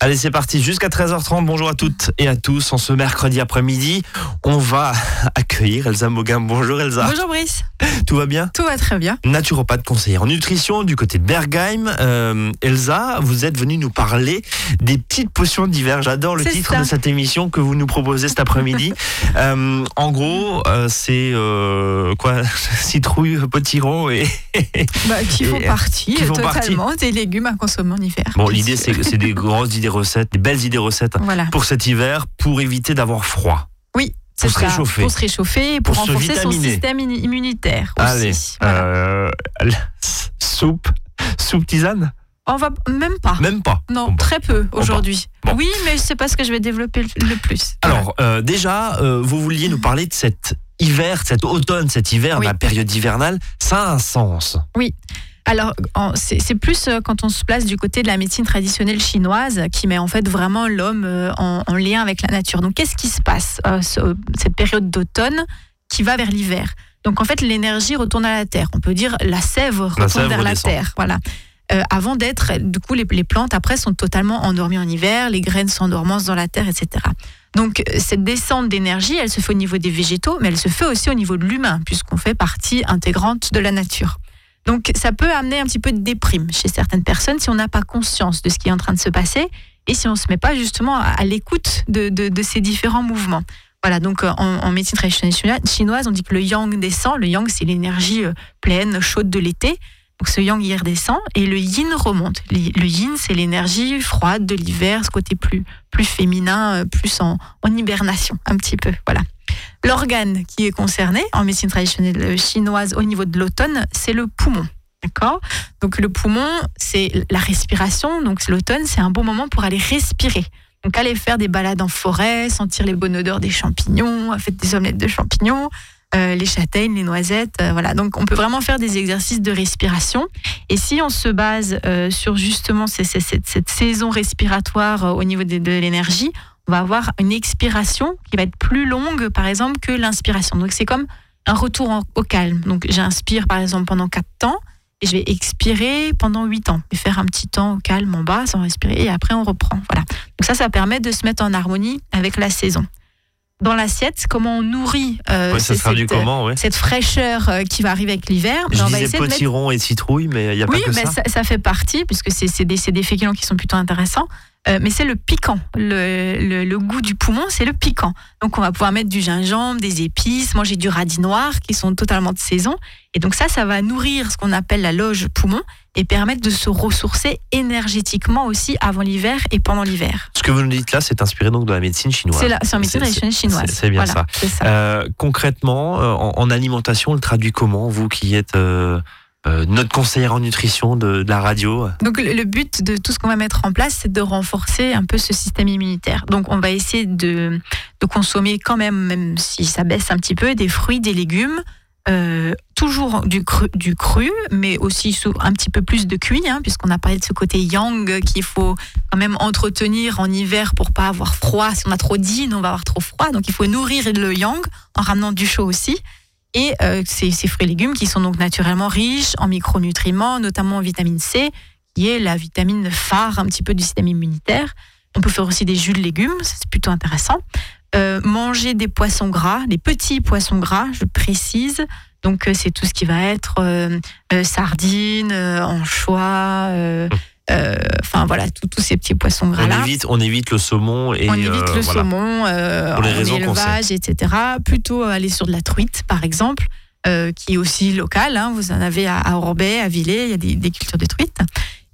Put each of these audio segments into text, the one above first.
Allez, c'est parti jusqu'à 13h30. Bonjour à toutes et à tous. En ce mercredi après-midi, on va accueillir Elsa Mogin. Bonjour Elsa. Bonjour Brice. Tout va bien? Tout va très bien. Naturopathe conseillère en nutrition du côté de Bergheim. Euh, Elsa, vous êtes venue nous parler des petites potions d'hiver. J'adore le titre ça. de cette émission que vous nous proposez cet après-midi. Euh, en gros, euh, c'est quoi? Citrouille, potiron et... Bah, qui font Et, partie qui font totalement des légumes à consommer en hiver. Bon, l'idée, c'est des grosses idées recettes, des belles idées recettes Voilà. pour cet hiver, pour éviter d'avoir froid. Oui. c'est se réchauffer. Pour se réchauffer et pour, Pour renforcer son système immunitaire Allez, aussi. Voilà. euh, soupe, soupe tisane On va même pas. Même pas. Non, très peu aujourd'hui. Bon. Oui, mais c'est pas ce que je vais développer le plus. Alors, euh, déjà, euh, vous vouliez nous parler de cet hiver, cet automne, cet hiver, Oui. la période hivernale. Ça a un sens. Alors, c'est plus euh, quand on se place du côté de la médecine traditionnelle chinoise qui met en fait vraiment l'homme euh, en, en lien avec la nature. Donc, qu'est-ce qui se passe euh, ce- cette période d'automne qui va vers l'hiver? Donc, en fait, l'énergie retourne à la terre. On peut dire la sève retourne sève vers la terre. Voilà. Euh, avant d'être, du coup, les, les plantes après sont totalement endormies en hiver, les graines s'endorment dans la terre, etc. Donc, cette descente d'énergie, elle se fait au niveau des végétaux, mais elle se fait aussi au niveau de l'humain, puisqu'on fait partie intégrante de la nature. Donc ça peut amener un petit peu de déprime chez certaines personnes si on n'a pas conscience de ce qui est en train de se passer et si on ne se met pas justement à, l'écoute de, ces différents mouvements. Voilà, donc euh, en, médecine traditionnelle chinoise, on dit que le yang descend. Le yang, c'est l'énergie euh, pleine, chaude de l'été. Donc ce yang, il redescend et le yin remonte. Le yin, c'est l'énergie froide de l'hiver, ce côté plus, plus féminin, euh, plus en, en hibernation, un petit peu. Voilà. L'organe qui est concerné en médecine traditionnelle chinoise au niveau de l'automne, c'est le poumon. D'accord? Donc le poumon, c'est la respiration. Donc l'automne, c'est un bon moment pour aller respirer. Donc aller faire des balades en forêt, sentir les bonnes odeurs des champignons, faire des omelettes de champignons, euh, les châtaignes, les noisettes. euh, voilà. Donc on peut vraiment faire des exercices de respiration. Et si on se base euh, sur justement cette, saison respiratoire au niveau de l'énergie, on va avoir une expiration qui va être plus longue, par exemple, que l'inspiration. Donc c'est comme un retour au calme. Donc j'inspire, par exemple, pendant 4 temps et je vais expirer pendant 8 ans. Et faire un petit temps au calme en bas sans respirer et après on reprend. Voilà. Donc ça, ça permet de se mettre en harmonie avec la saison. Dans l'assiette, comment on nourrit euh, Ouais, cette, comment, ouais cette fraîcheur euh, qui va arriver avec l'hiver Je on va disais de mettre potiron et citrouille, mais il n'y a oui, pas que ça. ça. ça fait partie, puisque c'est des, des féculents qui sont plutôt intéressants. Euh, mais c'est le piquant. Le, le- le goût du poumon, c'est le piquant. Donc, on va pouvoir mettre du gingembre, des épices, manger du radis noir, qui sont totalement de saison. Et donc, ça, ça va nourrir ce qu'on appelle la loge poumon et permettre de se ressourcer énergétiquement aussi avant l'hiver et pendant l'hiver. Ce que vous nous dites là, c'est inspiré donc de la médecine chinoise. C'est la- c'est en médecine traditionnelle chinoise. c'est- bien Voilà, ça. Euh, concrètement, euh, en, en alimentation, on le traduit comment Vous qui êtes euh, euh, notre conseillère en nutrition de, de la radio? Donc le, le but de tout ce qu'on va mettre en place, c'est de renforcer un peu ce système immunitaire. Donc on va essayer de, de consommer quand même, même si ça baisse un petit peu, des fruits, des légumes, euh, toujours du cru, mais aussi sous un petit peu plus de cuit, hein, puisqu'on a parlé de ce côté yang qu'il faut quand même entretenir en hiver pour pas avoir froid. Si on a trop d'yin, on va avoir trop froid. Donc il faut nourrir le yang en ramenant du chaud aussi. Et euh, ces, ces fruits et légumes qui sont donc naturellement riches en micronutriments, notamment en vitamine C, qui est la vitamine phare un petit peu du système immunitaire. On peut faire aussi des jus de légumes, c'est plutôt intéressant. Euh, manger des poissons gras, des petits poissons gras, je précise. Donc euh, c'est tout ce qui va être euh, euh, sardines, anchois, enfin voilà, tous ces petits poissons On gras-là. évite, on évite le saumon et On évite le voilà. saumon Pour les en élevage, etc. Plutôt aller sur de la truite, par exemple, qui est aussi locale. hein. Vous en avez à, à Orbay, à Villers, il y a des, des cultures de truite.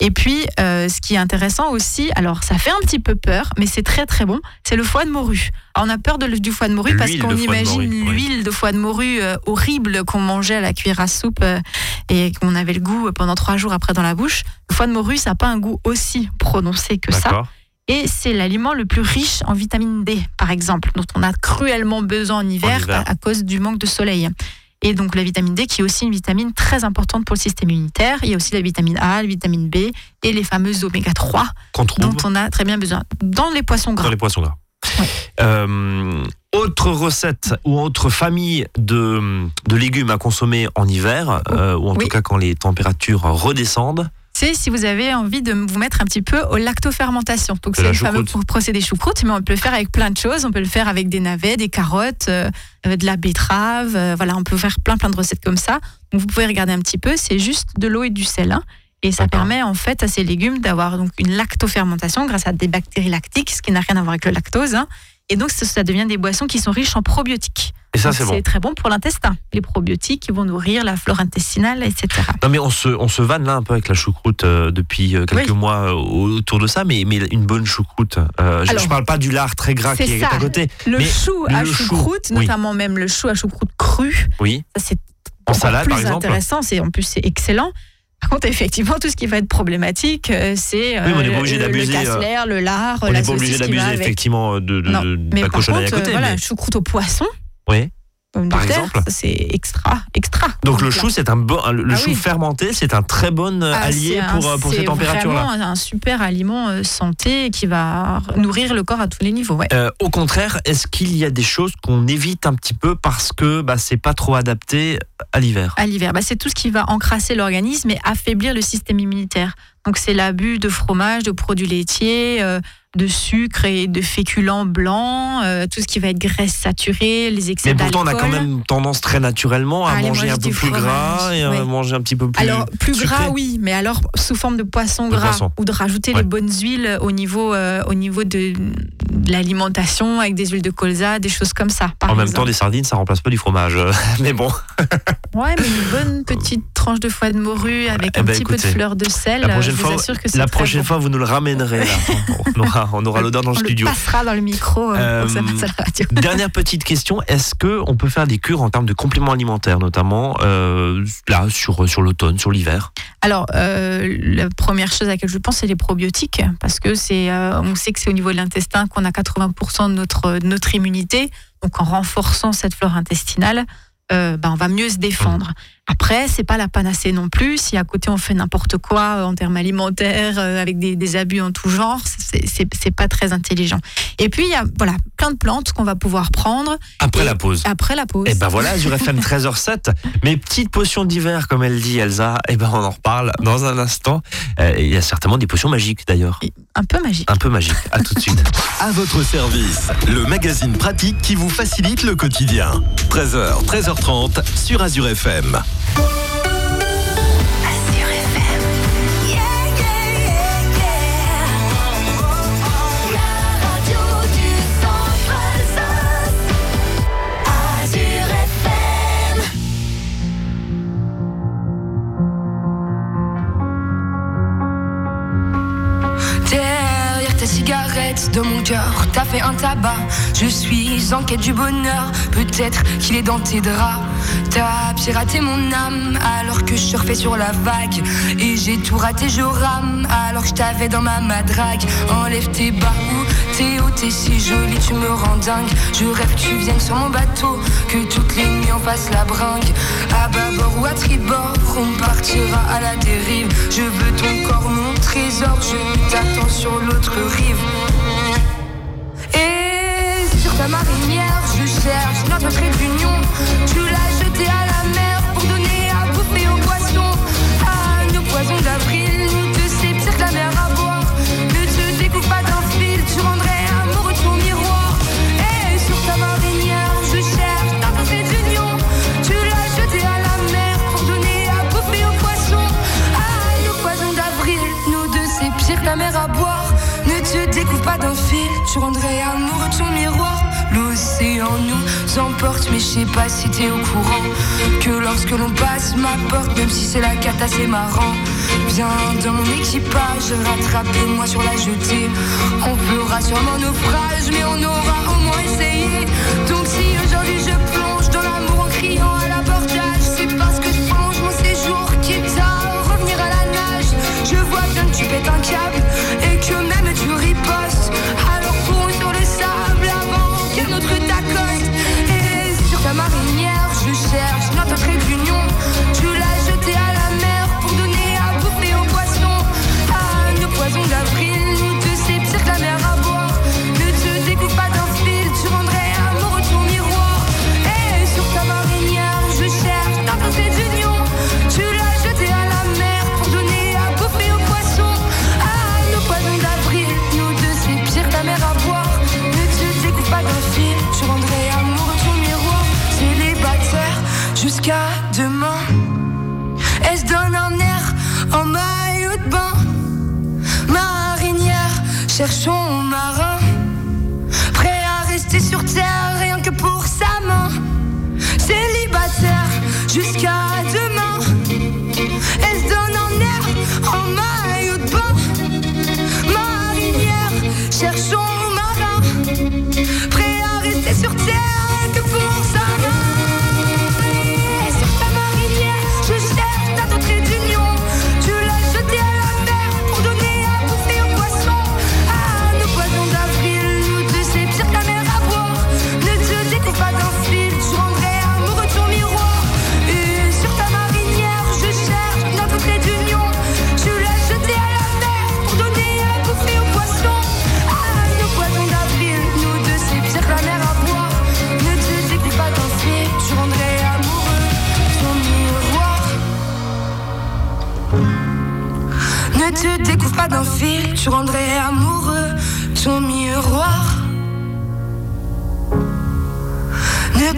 Et puis, euh, ce qui est intéressant aussi, alors ça fait un petit peu peur, mais c'est très très bon, c'est le foie de morue. Alors, on a peur de du foie de morue parce qu'on imagine l'huile de foie de morue euh, horrible qu'on mangeait à la cuillère à soupe euh, et qu'on avait le goût pendant trois jours après dans la bouche. Le foie de morue, ça n'a pas un goût aussi prononcé que ça. Et c'est l'aliment le plus riche en vitamine D, par exemple, dont on a cruellement besoin en hiver, En hiver. À, à cause du manque de soleil. Et donc la vitamine D qui est aussi une vitamine très importante pour le système immunitaire. Il y a aussi la vitamine A, la vitamine B et les fameuses oméga 3 Qu'on trouve dont on a très bien besoin dans les poissons gras. dans les poissons gras. Ouais. Euh, autre recette ou autre famille de, de légumes à consommer en hiver, euh, ou en Oui. tout cas quand les températures redescendent. C'est si vous avez envie de vous mettre un petit peu au lactofermentation. Donc c'est le fameux procédé choucroute, mais on peut le faire avec plein de choses. On peut le faire avec des navets, des carottes, euh, de la betterave. euh, voilà, on peut faire plein plein de recettes comme ça. Donc vous pouvez regarder un petit peu. C'est juste de l'eau et du sel. hein. Et ça permet en fait à ces légumes d'avoir donc une lactofermentation grâce à des bactéries lactiques, ce qui n'a rien à voir avec le lactose. hein. Et donc ça, ça devient des boissons qui sont riches en probiotiques. Et ça, Donc, c'est bon. très bon pour l'intestin. Les probiotiques qui vont nourrir la flore intestinale, etc. Non, mais on se, on se vanne là un peu avec la choucroute euh, depuis euh, quelques Oui. mois euh, autour de ça, mais, mais une bonne choucroute. euh, je, Alors, je parle pas du lard très gras qui c'est est à côté. Le Mais chou à le chou, choucroute, oui. notamment même le chou à choucroute cru, Oui. ça c'est En salade, plus par exemple. intéressant. C'est en plus c'est excellent. Par contre, effectivement, tout ce qui va être problématique, c'est Oui, on le- le, casse-l'air, le lard, On la n'est pas obligé qui d'abuser effectivement de, de, Non, de- de Mais la cochonnerie à côté. voilà, mais- choucroute au poisson, Oui. de Par terre, exemple. c'est extra, extra. Donc le chou, c'est un bon, le Ah chou oui. fermenté, c'est un très bon euh, ah, allié c'est un- pour, euh, c'est ces températures-là. vraiment un super aliment euh, santé qui va nourrir le corps à tous les niveaux. Ouais. Euh, au contraire, est-ce qu'il y a des choses qu'on évite un petit peu parce que bah, c'est pas trop adapté à l'hiver? À l'hiver bah, C'est tout ce qui va encrasser l'organisme et affaiblir le système immunitaire. Donc c'est l'abus de fromage, de produits laitiers, euh, de sucre et de féculents blancs, euh, tout ce qui va être graisse saturée, les excès Mais pourtant, on a quand même tendance très naturellement à manger un peu plus gras et à ouais. manger un petit peu plus. Alors plus sucré. gras oui, mais alors sous forme de poisson De gras poisson. ou de rajouter Ouais. les bonnes huiles au niveau euh, au niveau de, de l'alimentation avec des huiles de colza, des choses comme ça. par En même temps, des sardines, ça remplace pas du fromage. Mais bon, Ouais, mais une bonne petite tranche de foie de morue avec Eh un ben, petit peu écoutez, de fleur de sel. la euh, prochaine je vous fois- assure que c'est la très prochaine bon. fois, vous nous le ramènerez. Là. On aura, on aura l'odeur dans le On studio. le passera dans le micro euh, Euh, pour la radio. Dernière petite question, est-ce que on peut faire des cures en termes de compléments alimentaires, notamment euh, là sur sur l'automne, sur l'hiver? Alors, la première chose à laquelle je pense, c'est les probiotiques, parce que c'est, on sait que c'est au niveau de l'intestin qu'on a 80% de notre, de notre immunité. Donc, en renforçant cette flore intestinale, euh, ben, on va mieux se défendre. Après, c'est pas la panacée non plus. Si à côté on fait n'importe quoi euh, en termes alimentaires, euh, avec des, des abus en tout genre, c'est, pas très intelligent. Et puis, il y a voilà, plein de plantes qu'on va pouvoir prendre après Et- la pause après la pause. Et ben voilà, Azure FM 13h07. Mes petites potions d'hiver, comme elle dit Elsa, et ben on en reparle dans un instant. Euh, Il y a certainement des potions magiques d'ailleurs. Un peu magique. Un peu magiques. À tout de suite. À votre service, le magazine pratique qui vous facilite le quotidien. 13h, 13h30 sur Azure FM. Derrière ta cigarette, de mon cœur, t'as fait un tabac. Je suis en quête du bonheur, peut-être qu'il est dans tes draps. T'as piraté mon âme alors que je surfais sur la vague. Et j'ai tout raté, je rame alors que je t'avais dans ma madrague. Enlève tes bas ou t'es haut, t'es si jolie, tu me rends dingue. Je rêve que tu viennes sur mon bateau, que toutes les nuits on fasse la bringue. À bâbord ou à tribord, on partira à la dérive. Je veux ton corps, mon trésor, je t'attends sur l'autre rive. Et sur ta marinière, je cherche notre trait d'union. Sais pas si t'es au courant. Que lorsque l'on passe ma porte, même si c'est la cata, c'est marrant. Viens dans mon équipage, rattrapez-moi sur la jetée. On fera sûrement naufrage, mais on aura au moins essayé. Donc si aujourd'hui je plonge dans l'amour en criant à l'abordage, c'est parce que je plonge mon séjour quitte à revenir à la nage. Je vois bien que tu pètes un câble sur terre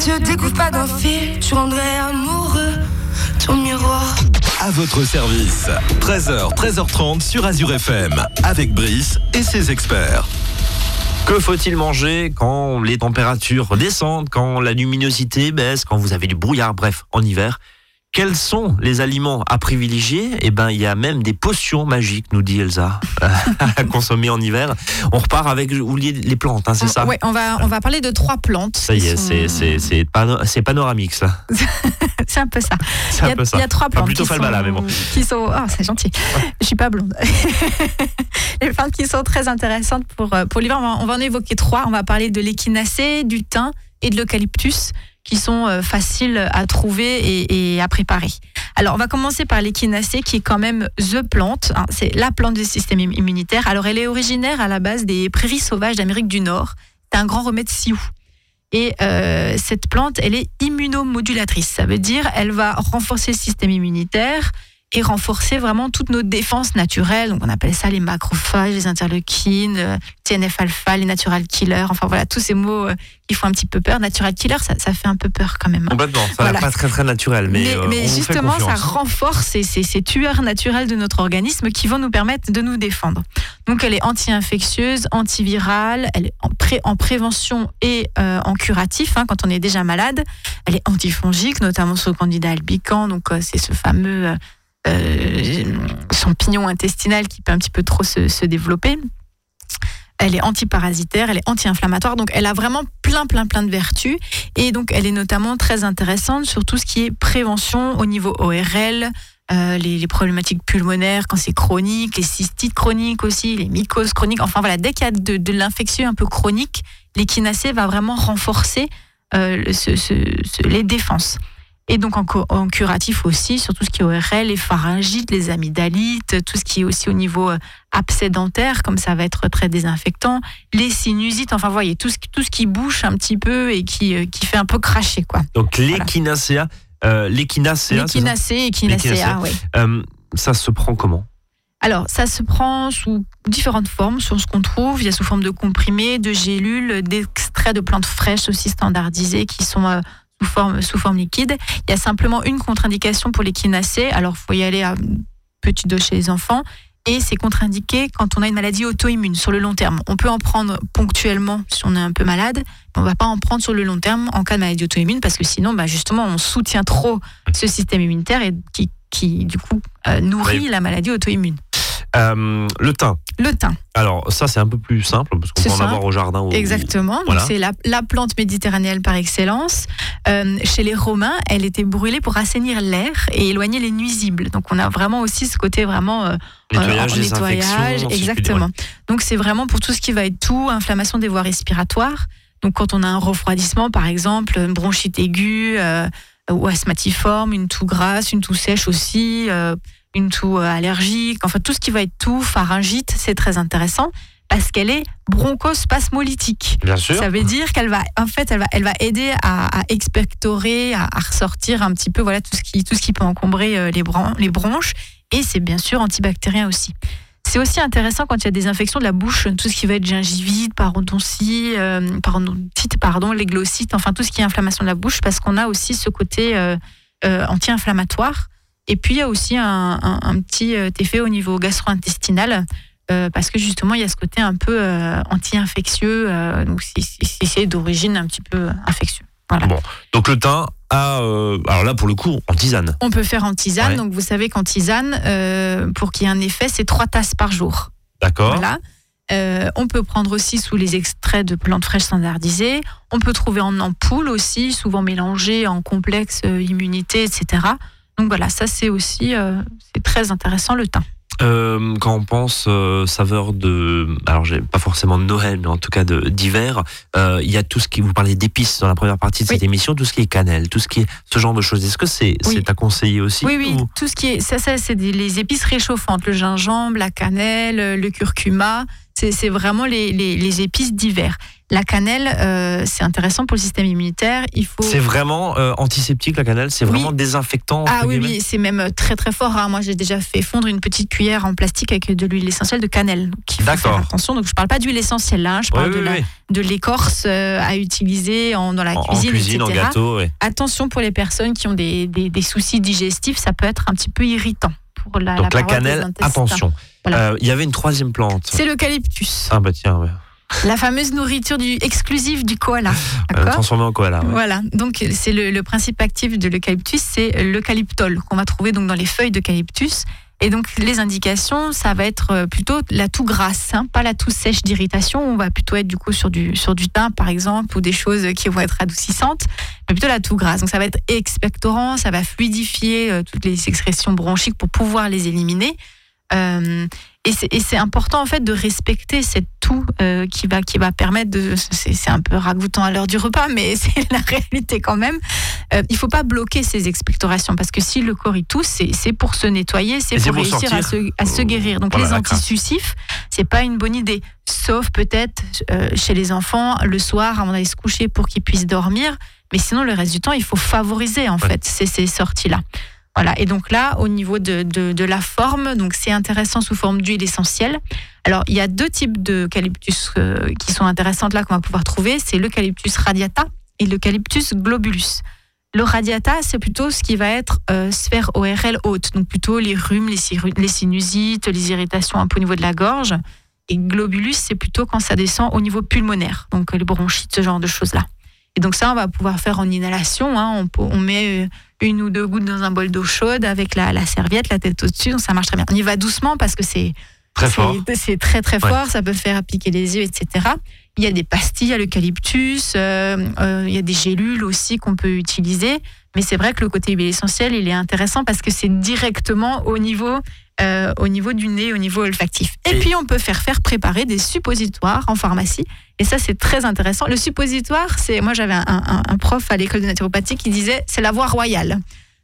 te découvre pas d'un fil, tu rendrais amoureux ton miroir. À votre service. 13h, 13h30 sur Azure FM. Avec Brice et ses experts. Que faut-il manger quand les températures descendent, quand la luminosité baisse, quand vous avez du brouillard, bref, en hiver quels sont les aliments à privilégier? Eh ben, il y a même des potions magiques, nous dit Elsa, à consommer en hiver. On repart avec oubliez les plantes, hein, c'est ça? Ouais, on va, on va parler de trois plantes. Ça y est, sont- c'est pano- panoramix là. C'est un peu ça. Il y, a, ça. il y a trois Enfin, plantes plutôt qui, Falbala, sont, mais bon. qui sont. Ah, c'est gentil. Je suis pas blonde. Les plantes qui sont très intéressantes pour, euh, pour l'hiver. On, va- on va en évoquer trois. On va parler de l'échinacée, du thym et de l'eucalyptus qui sont euh, faciles à trouver et, à préparer. Alors, on va commencer par l'échinacée qui est quand même the plante. hein. c'est la plante du système im- immunitaire. Alors, elle est originaire à la base des prairies sauvages d'Amérique du Nord. C'est un grand remède sioux. Et euh, cette plante, elle est immunomodulatrice. Ça veut dire elle va renforcer le système immunitaire et renforcer vraiment toutes nos défenses naturelles. Donc on appelle ça les macrophages, les interleukines, euh, TNF-alpha, les natural killers. Enfin voilà, tous ces mots euh, qui font un petit peu peur. Natural killer, ça, ça fait un peu peur quand même. Complètement, ça Voilà. pas très très naturel, mais, Mais, euh, mais on justement, ça renforce ces, ces- ces tueurs naturels de notre organisme qui vont nous permettre de nous défendre. Donc, elle est anti-infectieuse, antivirale, elle est en, pré- en prévention et euh, en curatif hein, quand on est déjà malade. Elle est antifongique, notamment sur le candidat albican. Donc, euh, c'est ce fameux champignon intestinal qui peut un petit peu trop se, développer. Elle est antiparasitaire, elle est anti-inflammatoire, donc elle a vraiment plein, plein, plein de vertus. Et donc, elle est notamment très intéressante sur tout ce qui est prévention au niveau ORL, euh, les, problématiques pulmonaires quand c'est chronique, les cystites chroniques aussi, les mycoses chroniques. Enfin voilà, dès qu'il y a de, l'infectieux un peu chronique, l'échinacée va vraiment renforcer euh, les défenses. Et donc en, curatif aussi, sur tout ce qui est ORL, les pharyngites, les amygdalites, tout ce qui est aussi au niveau euh, abcès dentaire, comme ça va être très désinfectant, les sinusites, enfin voyez, tout ce, qui- tout ce qui bouche un petit peu et qui, euh, qui fait un peu cracher quoi. Donc l'échinacea, euh, l'échinacea, L'échinacée, L'échinacée. oui. Euh, ça se prend comment? Alors, ça se prend sous différentes formes, sur ce qu'on trouve. Il y a sous forme de comprimés, de gélules, d'extraits de plantes fraîches aussi standardisés qui sont euh, sous, forme, sous forme liquide. Il y a simplement une contre-indication pour l'échinacée. Alors, il faut y aller à petite dose chez les enfants. Et c'est contre-indiqué quand on a une maladie auto-immune sur le long terme. On peut en prendre ponctuellement si on est un peu malade, mais on ne va pas en prendre sur le long terme en cas de maladie auto-immune parce que sinon, bah, justement, on soutient trop ce système immunitaire et qui, qui du coup, euh, nourrit Oui. la maladie auto-immune. Euh, Le thym. Le thym, Alors ça c'est un peu plus simple parce qu'on peut en avoir au jardin. ou- exactement. Voilà. C'est la, la plante méditerranéenne par excellence. Euh, chez les Romains, elle était brûlée pour assainir l'air et éloigner les nuisibles. Donc on a vraiment aussi ce côté vraiment euh, Nettoyage, en désinfection, nettoyage, exactement. Donc c'est vraiment pour tout ce qui va être tout, inflammation des voies respiratoires. Donc quand on a un refroidissement, par exemple, une bronchite aiguë euh, ou asthmatiforme, une toux grasse, une toux sèche aussi, euh, une toux euh, allergique, enfin tout ce qui va être toux, pharyngite, c'est très intéressant parce qu'elle est bronchospasmolytique. Bien sûr. Ça veut dire qu'elle va, en fait, elle va, elle va aider à, à expectorer, à, à ressortir un petit peu, voilà, tout ce qui, tout ce qui peut encombrer euh, les, bron- les bronches. Et c'est bien sûr antibactérien aussi. C'est aussi intéressant quand il y a des infections de la bouche, tout ce qui va être gingivite, parodontie, euh, parodontite, pardon, les glossites, enfin tout ce qui est inflammation de la bouche, parce qu'on a aussi ce côté euh, euh, anti-inflammatoire. Et puis il y a aussi un, un- un petit euh, effet au niveau gastro-intestinal. euh, parce que justement, il y a ce côté un peu euh, anti-infectieux, euh, donc si, si- si c'est d'origine un petit peu infectieux. Voilà. Bon. Donc le thym a, euh, alors là pour le coup, en tisane. On peut faire en tisane, Ouais. donc vous savez qu'en tisane, pour qu'il y ait un effet, c'est trois tasses par jour. D'accord. Voilà. On peut prendre aussi sous les extraits de plantes fraîches standardisées. On peut trouver en ampoule aussi, souvent mélangées en complexe immunité, etc. Donc voilà, ça c'est aussi euh, c'est très intéressant le thym. Euh, quand on pense euh, saveur de, alors j'ai pas forcément de Noël, mais en tout cas d'hiver, euh, il y a tout ce qui vous parlez d'épices dans la première partie de cette émission, tout ce qui est cannelle, tout ce qui est ce genre de choses. Est-ce que c'est Oui. à conseiller aussi Oui, oui, ou- tout ce qui est ça, ça c'est les épices réchauffantes, le gingembre, la cannelle, le curcuma. C'est vraiment les, les- les épices d'hiver. La cannelle, euh, c'est intéressant pour le système immunitaire. Il faut C'est vraiment euh, antiseptique la cannelle, c'est Oui. vraiment désinfectant. Ah oui, oui, c'est même très très fort. hein. Moi, j'ai déjà fait fondre une petite cuillère en plastique avec de l'huile essentielle de cannelle. D'accord. attention. Donc, je parle pas d'huile essentielle là, hein. je parle Oui, de l'écorce euh, à utiliser en, dans la En, en cuisine, cuisine, en gâteau. Attention pour les personnes qui ont des, des- des soucis digestifs, ça peut être un petit peu irritant pour la, Donc la, cannelle, attention. Voilà. Euh, Il y avait une troisième plante. C'est l'eucalyptus, Ah bah tiens, la fameuse nourriture du, exclusive du koala. Euh, D'accord transformé en koala. ouais. Voilà, donc c'est le, le principe actif de l'eucalyptus, c'est l'eucalyptol qu'on va trouver donc dans les feuilles d'eucalyptus. Et donc les indications, ça va être euh, plutôt la toux grasse, hein, pas la toux sèche d'irritation. On va plutôt être du coup sur du sur du thym par exemple ou des choses qui vont être adoucissantes, mais plutôt la toux grasse. Donc ça va être expectorant, ça va fluidifier euh, toutes les excrétions bronchiques pour pouvoir les éliminer. Euh, et c'est- important en fait de respecter cette toux euh, qui va qui va permettre de c'est c'est un peu ragoûtant à l'heure du repas mais c'est la réalité quand même. Euh, il faut pas bloquer ces expectorations parce que si le corps il tousse c'est pour se nettoyer c'est pour pour réussir à se, à se guérir. Donc Voilà, les antisucifs c'est pas une bonne idée. Sauf peut-être euh, chez les enfants le soir avant d'aller se coucher pour qu'ils puissent dormir. Mais sinon le reste du temps il faut favoriser en Ouais. fait ces, ces sorties là voilà, et donc là, au niveau de, de, la forme, donc c'est intéressant sous forme d'huile essentielle. Alors, il y a deux types d'eucalyptus euh, qui sont intéressantes là qu'on va pouvoir trouver. C'est l'eucalyptus radiata et l'eucalyptus globulus. Le radiata, c'est plutôt ce qui va être euh, sphère ORL haute, donc plutôt les rhumes, les, sinusites, les irritations un peu au niveau de la gorge. Et globulus, c'est plutôt quand ça descend au niveau pulmonaire, donc les bronchites, ce genre de choses-là. Et donc ça, on va pouvoir faire en inhalation. hein. On met euh, une ou deux gouttes dans un bol d'eau chaude avec la, la serviette, la tête au-dessus, donc ça marche très bien. On y va doucement parce que c'est Très fort. c'est- très très Ouais. fort, ça peut faire piquer les yeux, etc. Il y a des pastilles à l'eucalyptus, euh, euh, il y a des gélules aussi qu'on peut utiliser. Mais c'est vrai que le côté huile essentielle, il est intéressant parce que c'est directement au niveau, euh, au niveau du nez, au niveau olfactif. Et, Et- puis on peut faire faire préparer des suppositoires en pharmacie. Et ça, c'est très intéressant. Le suppositoire, c'est moi j'avais un, un- un prof à l'école de naturopathie qui disait c'est la voie royale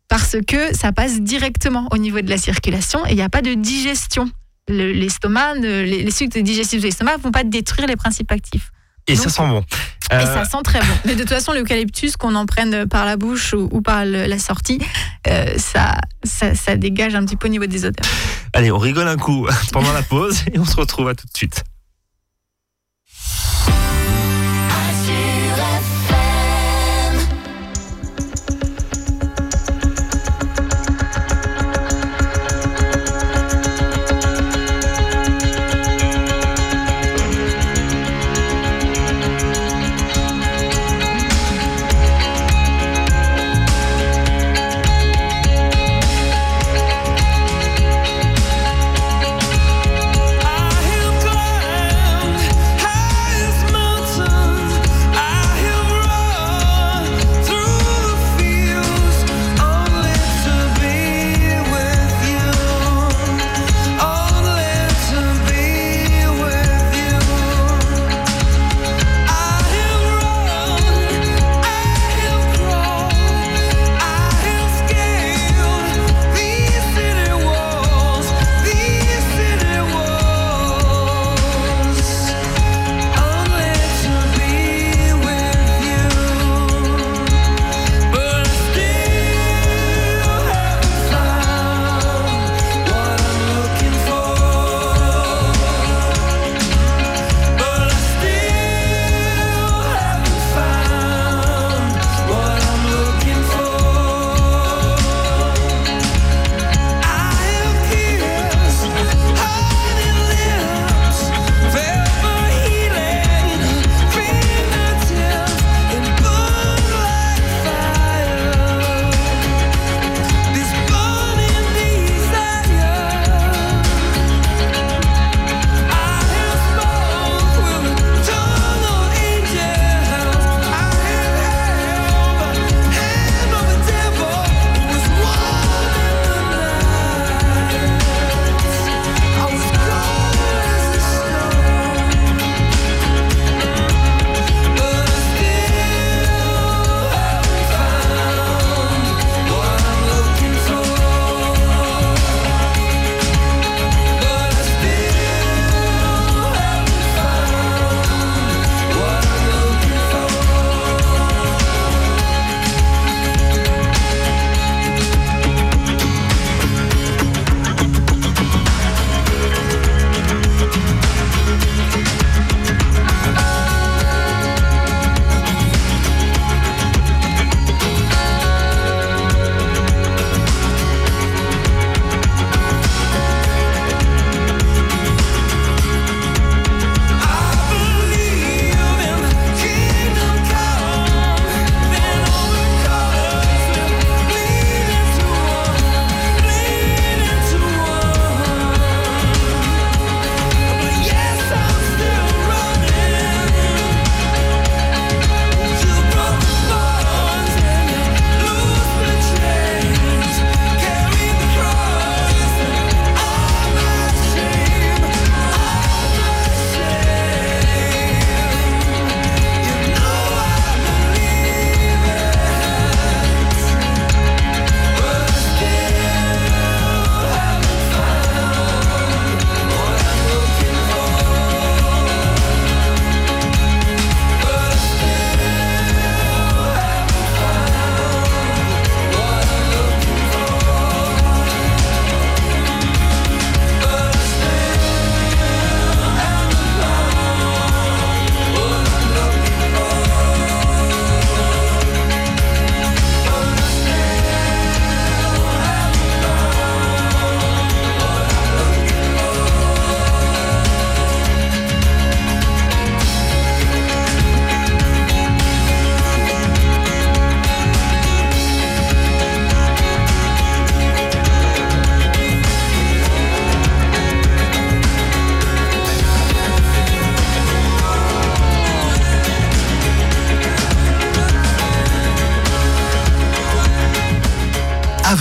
parce que ça passe directement au niveau de la circulation et il n'y a pas de digestion. Le- L'estomac, ne- les, les sucs digestifs de l'estomac vont pas détruire les principes actifs. Et Donc- ça sent bon. Et Euh, ça sent très bon. Mais de toute façon, l'eucalyptus, qu'on en prenne par la bouche ou, ou par le- la sortie, euh, ça, ça, ça dégage un petit peu au niveau des odeurs. Allez, on rigole un coup pendant la pause et on se retrouve à tout de suite.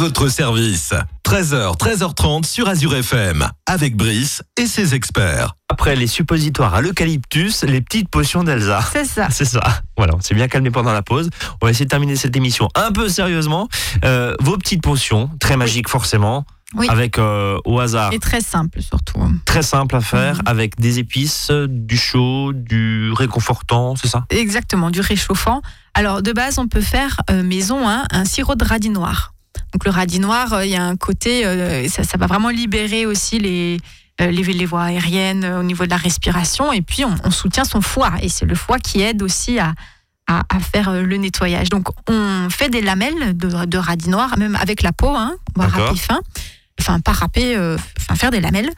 Votre service. 13h, 13h30 sur Azure FM, avec Brice et ses experts. Après les suppositoires à l'eucalyptus, les petites potions d'Elsa. C'est ça. C'est ça. Voilà, on s'est bien calmé pendant la pause. On va essayer de terminer cette émission un peu sérieusement. Euh, vos petites potions, très magiques forcément, Oui. avec euh, au hasard, Et très simple surtout. très simple à faire, Mhm. avec des épices, du chaud, du réconfortant, c'est ça? Exactement, du réchauffant. Alors de base, on peut faire euh, maison hein, un sirop de radis noir. Donc le radis noir, euh, il y a un côté, euh, ça, ça va vraiment libérer aussi les, euh, les, les voies aériennes au niveau de la respiration. Et puis on, on soutient son foie. Et c'est le foie qui aide aussi à, à, à faire le nettoyage. Donc on fait des lamelles de, de radis noir, même avec la peau, hein, on va râper fin. Enfin, pas râper, euh, enfin faire des lamelles.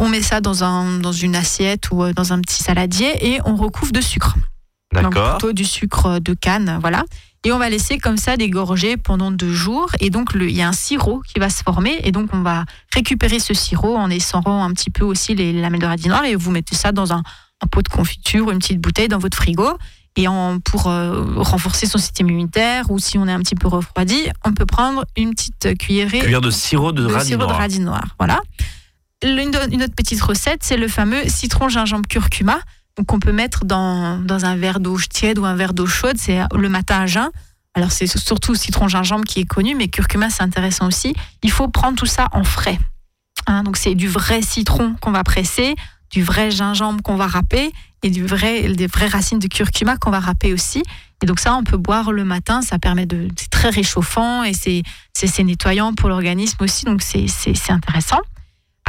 On met ça dans, un, dans une assiette ou dans un petit saladier et on recouvre de sucre. D'accord. plutôt du sucre de canne, voilà. Et on va laisser comme ça dégorger pendant deux jours. Et donc, il y a un sirop qui va se former. Et donc, on va récupérer ce sirop en essorant un petit peu aussi les lamelles de radis noir. Et vous mettez ça dans un, un pot de confiture, une petite bouteille dans votre frigo. Et en, pour euh, renforcer son système immunitaire, ou si on est un petit peu refroidi, on peut prendre une petite cuillerée Cuillère de sirop de, de radis sirop noir. de radis noir. Voilà. Une, une autre petite recette, c'est le fameux citron gingembre curcuma. Donc on peut mettre dans, dans un verre d'eau tiède ou un verre d'eau chaude. C'est le matin à jeun. Alors c'est surtout citron gingembre qui est connu, mais curcuma c'est intéressant aussi. Il faut prendre tout ça en frais. Hein, donc c'est du vrai citron qu'on va presser, du vrai gingembre qu'on va râper et du vrai, des vraies racines de curcuma qu'on va râper aussi. Et donc ça, on peut boire le matin. Ça permet de, c'est très réchauffant et c'est nettoyant pour l'organisme aussi. Donc c'est intéressant.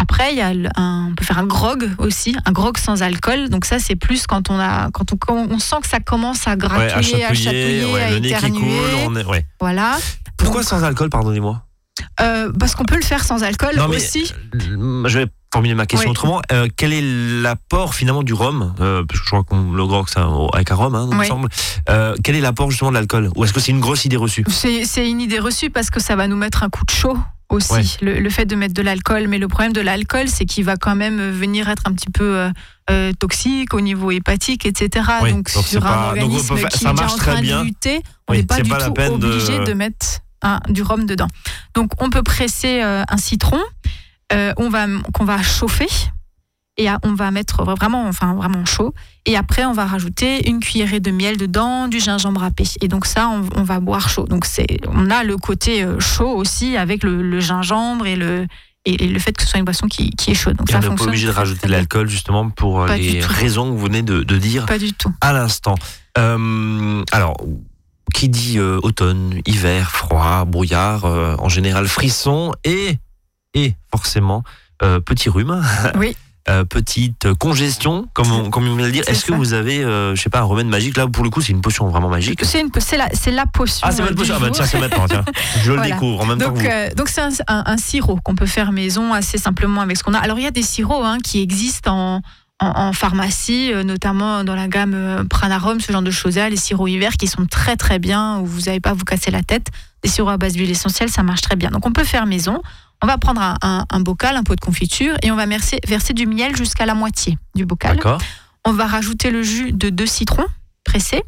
Après, il y a un, on peut faire un grog aussi, un grog sans alcool. Donc ça, c'est plus quand on a, quand on, quand on sent que ça commence à Ouais, gratouiller, à à chatouiller, chatouiller, ouais, à le nez qui éternuer. coule. on est- ouais. Voilà. Pourquoi Donc, sans alcool, pardonnez-moi? euh, Parce qu'on peut le faire sans alcool Non, mais- aussi. Euh, Je vais formuler ma question Oui. autrement. Euh, quel est l'apport finalement du rhum? Euh, Parce que je crois que le grog, avec un rhum, hein, il me semble. Quel est l'apport justement de l'alcool? Ou est-ce que c'est une grosse idée reçue? C'est une idée reçue parce que ça va nous mettre un coup de chaud aussi, Ouais. le, le fait de mettre de l'alcool. Mais le problème de l'alcool, c'est qu'il va quand même venir être un petit peu euh, euh, toxique au niveau hépatique, etc. Oui, donc, donc sur un pas- donc organisme faire- qui ça est déjà en train bien. de lutter, on Oui, n'est pas du pas tout de- obligé de... mettre un- du rhum dedans. Donc on peut presser euh, un citron euh, on va, qu'on va chauffer et on va mettre vraiment, enfin, vraiment chaud. Et après, on va rajouter une cuillerée de miel dedans, du gingembre râpé. Et donc ça, on, on va boire chaud. Donc c'est, on a le côté euh, chaud aussi avec le, le gingembre et le, et, et le fait que ce soit une boisson qui, qui est chaude. Donc Et ça on n'est pas obligé de rajouter de l'alcool justement pour euh, Pas les raisons que vous venez de, de dire Pas du tout. à l'instant. Euh, alors, qui dit euh, automne, hiver, froid, brouillard, euh, en général frisson et, et forcément euh, petit rhume. Oui. Euh, petite congestion, comme on, comme on vient de le dire. Est-ce que vous avez, euh, je sais pas, un remède magique? Là, pour le coup, c'est une potion vraiment magique. C'est, une, c'est, la, c'est la potion. Ah, c'est votre potion. Ah, bah, jour. tiens, c'est maintenant. Tiens. Je le découvre en même temps Donc, que vous. euh, donc c'est un, un- un sirop qu'on peut faire maison assez simplement avec ce qu'on a. Alors il y a des sirops hein, qui existent en, pharmacie, euh, notamment dans la gamme Pranarum, ce genre de choses-là, les sirops hiver qui sont très très bien, où vous n'avez pas à vous casser la tête. Des sirops à base d'huile essentielle, ça marche très bien. Donc on peut faire maison. On va prendre un, un- un bocal, un pot de confiture, et on va verser, verser du miel jusqu'à la moitié du bocal. On va rajouter le jus de deux citrons pressés.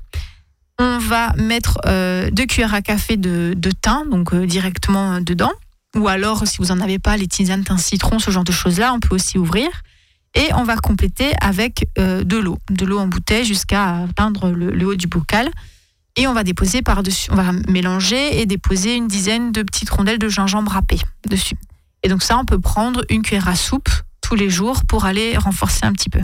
On va mettre euh, deux cuillères à café de, de thym, donc euh, directement euh, dedans. Ou alors, si vous n'en avez pas, les tisanes thym citron, ce genre de choses-là, on peut aussi ouvrir. Et on va compléter avec euh, de l'eau, de l'eau en bouteille jusqu'à atteindre le, le haut du bocal. Et on va déposer par-dessus, on va mélanger et déposer une dizaine de petites rondelles de gingembre râpé dessus. Et donc ça, on peut prendre une cuillère à soupe tous les jours pour aller renforcer un petit peu.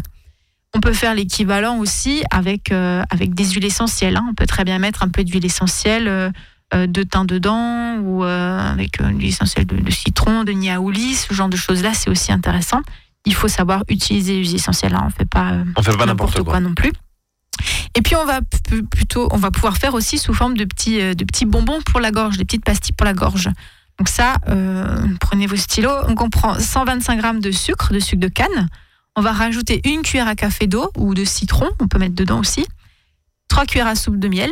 On peut faire l'équivalent aussi avec, euh, avec des huiles essentielles. hein. On peut très bien mettre un peu d'huile essentielle euh, euh, de thym dedans ou euh, avec euh, une huile essentielle de, de citron, de niaouli, ce genre de choses-là, c'est aussi intéressant. Il faut savoir utiliser les huiles essentielles. hein. On fait pas On fait pas n'importe quoi. non plus. Et puis on va plutôt, on va pouvoir faire aussi sous forme de petits, euh, de petits bonbons pour la gorge, des petites pastilles pour la gorge. Donc ça, euh, prenez vos stylos. On prend 125 grammes de sucre, de sucre de canne. On va rajouter une cuillère à café d'eau ou de citron, on peut mettre dedans aussi. Trois cuillères à soupe de miel.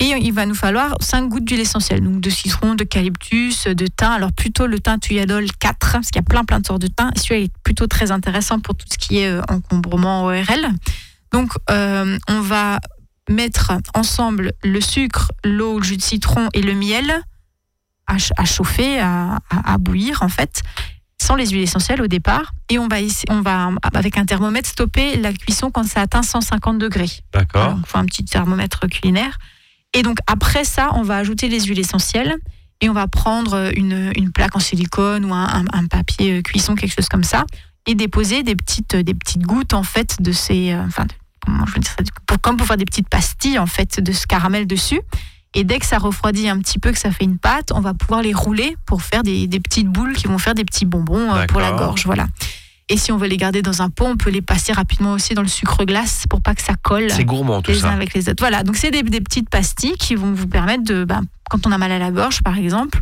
Et il va nous falloir 5 gouttes d'huile essentielle, donc de citron, d'eucalyptus, de thym. Alors plutôt le thym tuyadol 4, parce qu'il y a plein plein de sortes de thym. Celui-là est plutôt très intéressant pour tout ce qui est euh, encombrement ORL. Donc euh, on va mettre ensemble le sucre, l'eau, le jus de citron et le miel à, ch- à chauffer, à, à- à bouillir en fait, sans les huiles essentielles au départ. Et on va, on va avec un thermomètre stopper la cuisson quand ça atteint 150 degrés. D'accord. Donc, il faut un petit thermomètre culinaire. Et donc après ça, on va ajouter les huiles essentielles et on va prendre une, une plaque en silicone ou un, un- un papier euh, cuisson, quelque chose comme ça, et déposer des petites, des petites gouttes en fait de ces, euh, enfin, comment je veux dire ça, pour, comme pour faire des petites pastilles en fait de ce caramel dessus. Et dès que ça refroidit un petit peu, que ça fait une pâte, on va pouvoir les rouler pour faire des, des petites boules qui vont faire des petits bonbons euh, pour la gorge, voilà. Et si on veut les garder dans un pot, on peut les passer rapidement aussi dans le sucre glace pour pas que ça colle C'est gourmand tout les uns avec les autres. Voilà, donc c'est des, des petites pastilles qui vont vous permettre de, ben, quand on a mal à la gorge par exemple,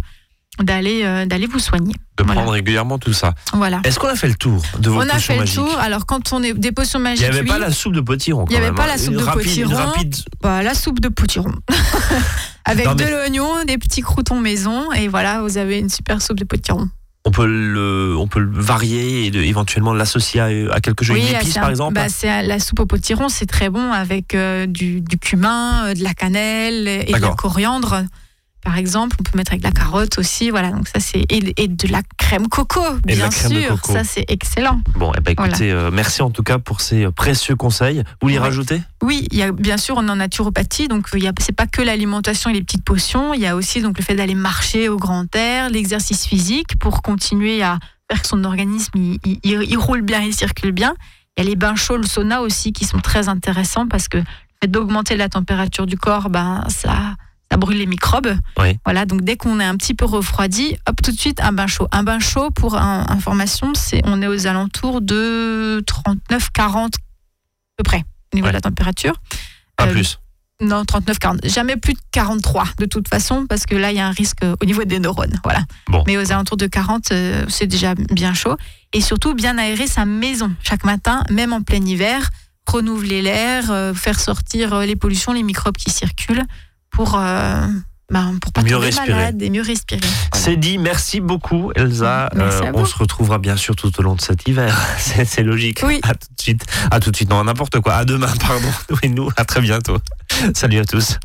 d'aller euh, d'aller vous soigner. De Voilà. prendre régulièrement tout ça. Voilà. Est-ce qu'on a fait le tour de vos On a potions fait magiques le tour. Alors quand on est des potions Il magiques, n'y avait oui, pas la soupe de potiron. Il y quand avait même, pas hein. la soupe de rapide- potiron. rapide. bah, la soupe de potiron. avec Non, de l'oignon, des petits croutons maison, et voilà, vous avez une super soupe de potiron. On peut le, on peut le varier et de- éventuellement l'associer à, à quelque chose, c'est par exemple. bah, c'est la soupe au potiron, c'est très bon avec euh, du, du cumin, euh, de la cannelle et de la coriandre. Par exemple, on peut mettre avec de la carotte aussi, voilà. Donc ça c'est et, et de la crème coco, Et bien la crème de sûr. coco. Ça c'est excellent. Bon, eh ben, écoutez, euh, merci en tout cas pour ces euh, précieux conseils. Vous les rajoutez Oui, il y a bien sûr on est en naturopathie, donc il y a c'est pas que l'alimentation et les petites potions. Il y a aussi donc le fait d'aller marcher au grand air, l'exercice physique pour continuer à faire que son organisme il, il- il- il roule bien, il circule bien. Il y a les bains chauds, le sauna aussi qui sont très intéressants parce que le fait d'augmenter la température du corps, ben ça ça brûle les microbes. Oui. Voilà, donc dès qu'on est un petit peu refroidi, hop tout de suite un bain chaud. Un bain chaud pour un- information, c'est on est aux alentours de 39 40 à peu près au niveau Ouais. de la température. Pas Euh, plus. Non, 39, 40. Jamais plus de 43, de toute façon, parce que là, il y a un risque euh, au niveau des neurones. Voilà. Bon. Mais aux alentours de 40, euh, c'est déjà bien chaud. Et surtout, bien aérer sa maison chaque matin, même en plein hiver. Renouveler l'air, euh, faire sortir les pollutions, les microbes qui circulent pour, euh, ben, pour pas Mieux respirer. malade et mieux respirer. Voilà. C'est dit, merci beaucoup Elsa. Merci à on se retrouvera bien sûr tout au long de cet hiver. C'est logique. Oui. À tout de suite. À tout de suite. Non, n'importe quoi. À demain, pardon. Oui, nous, à très bientôt. Salut à tous.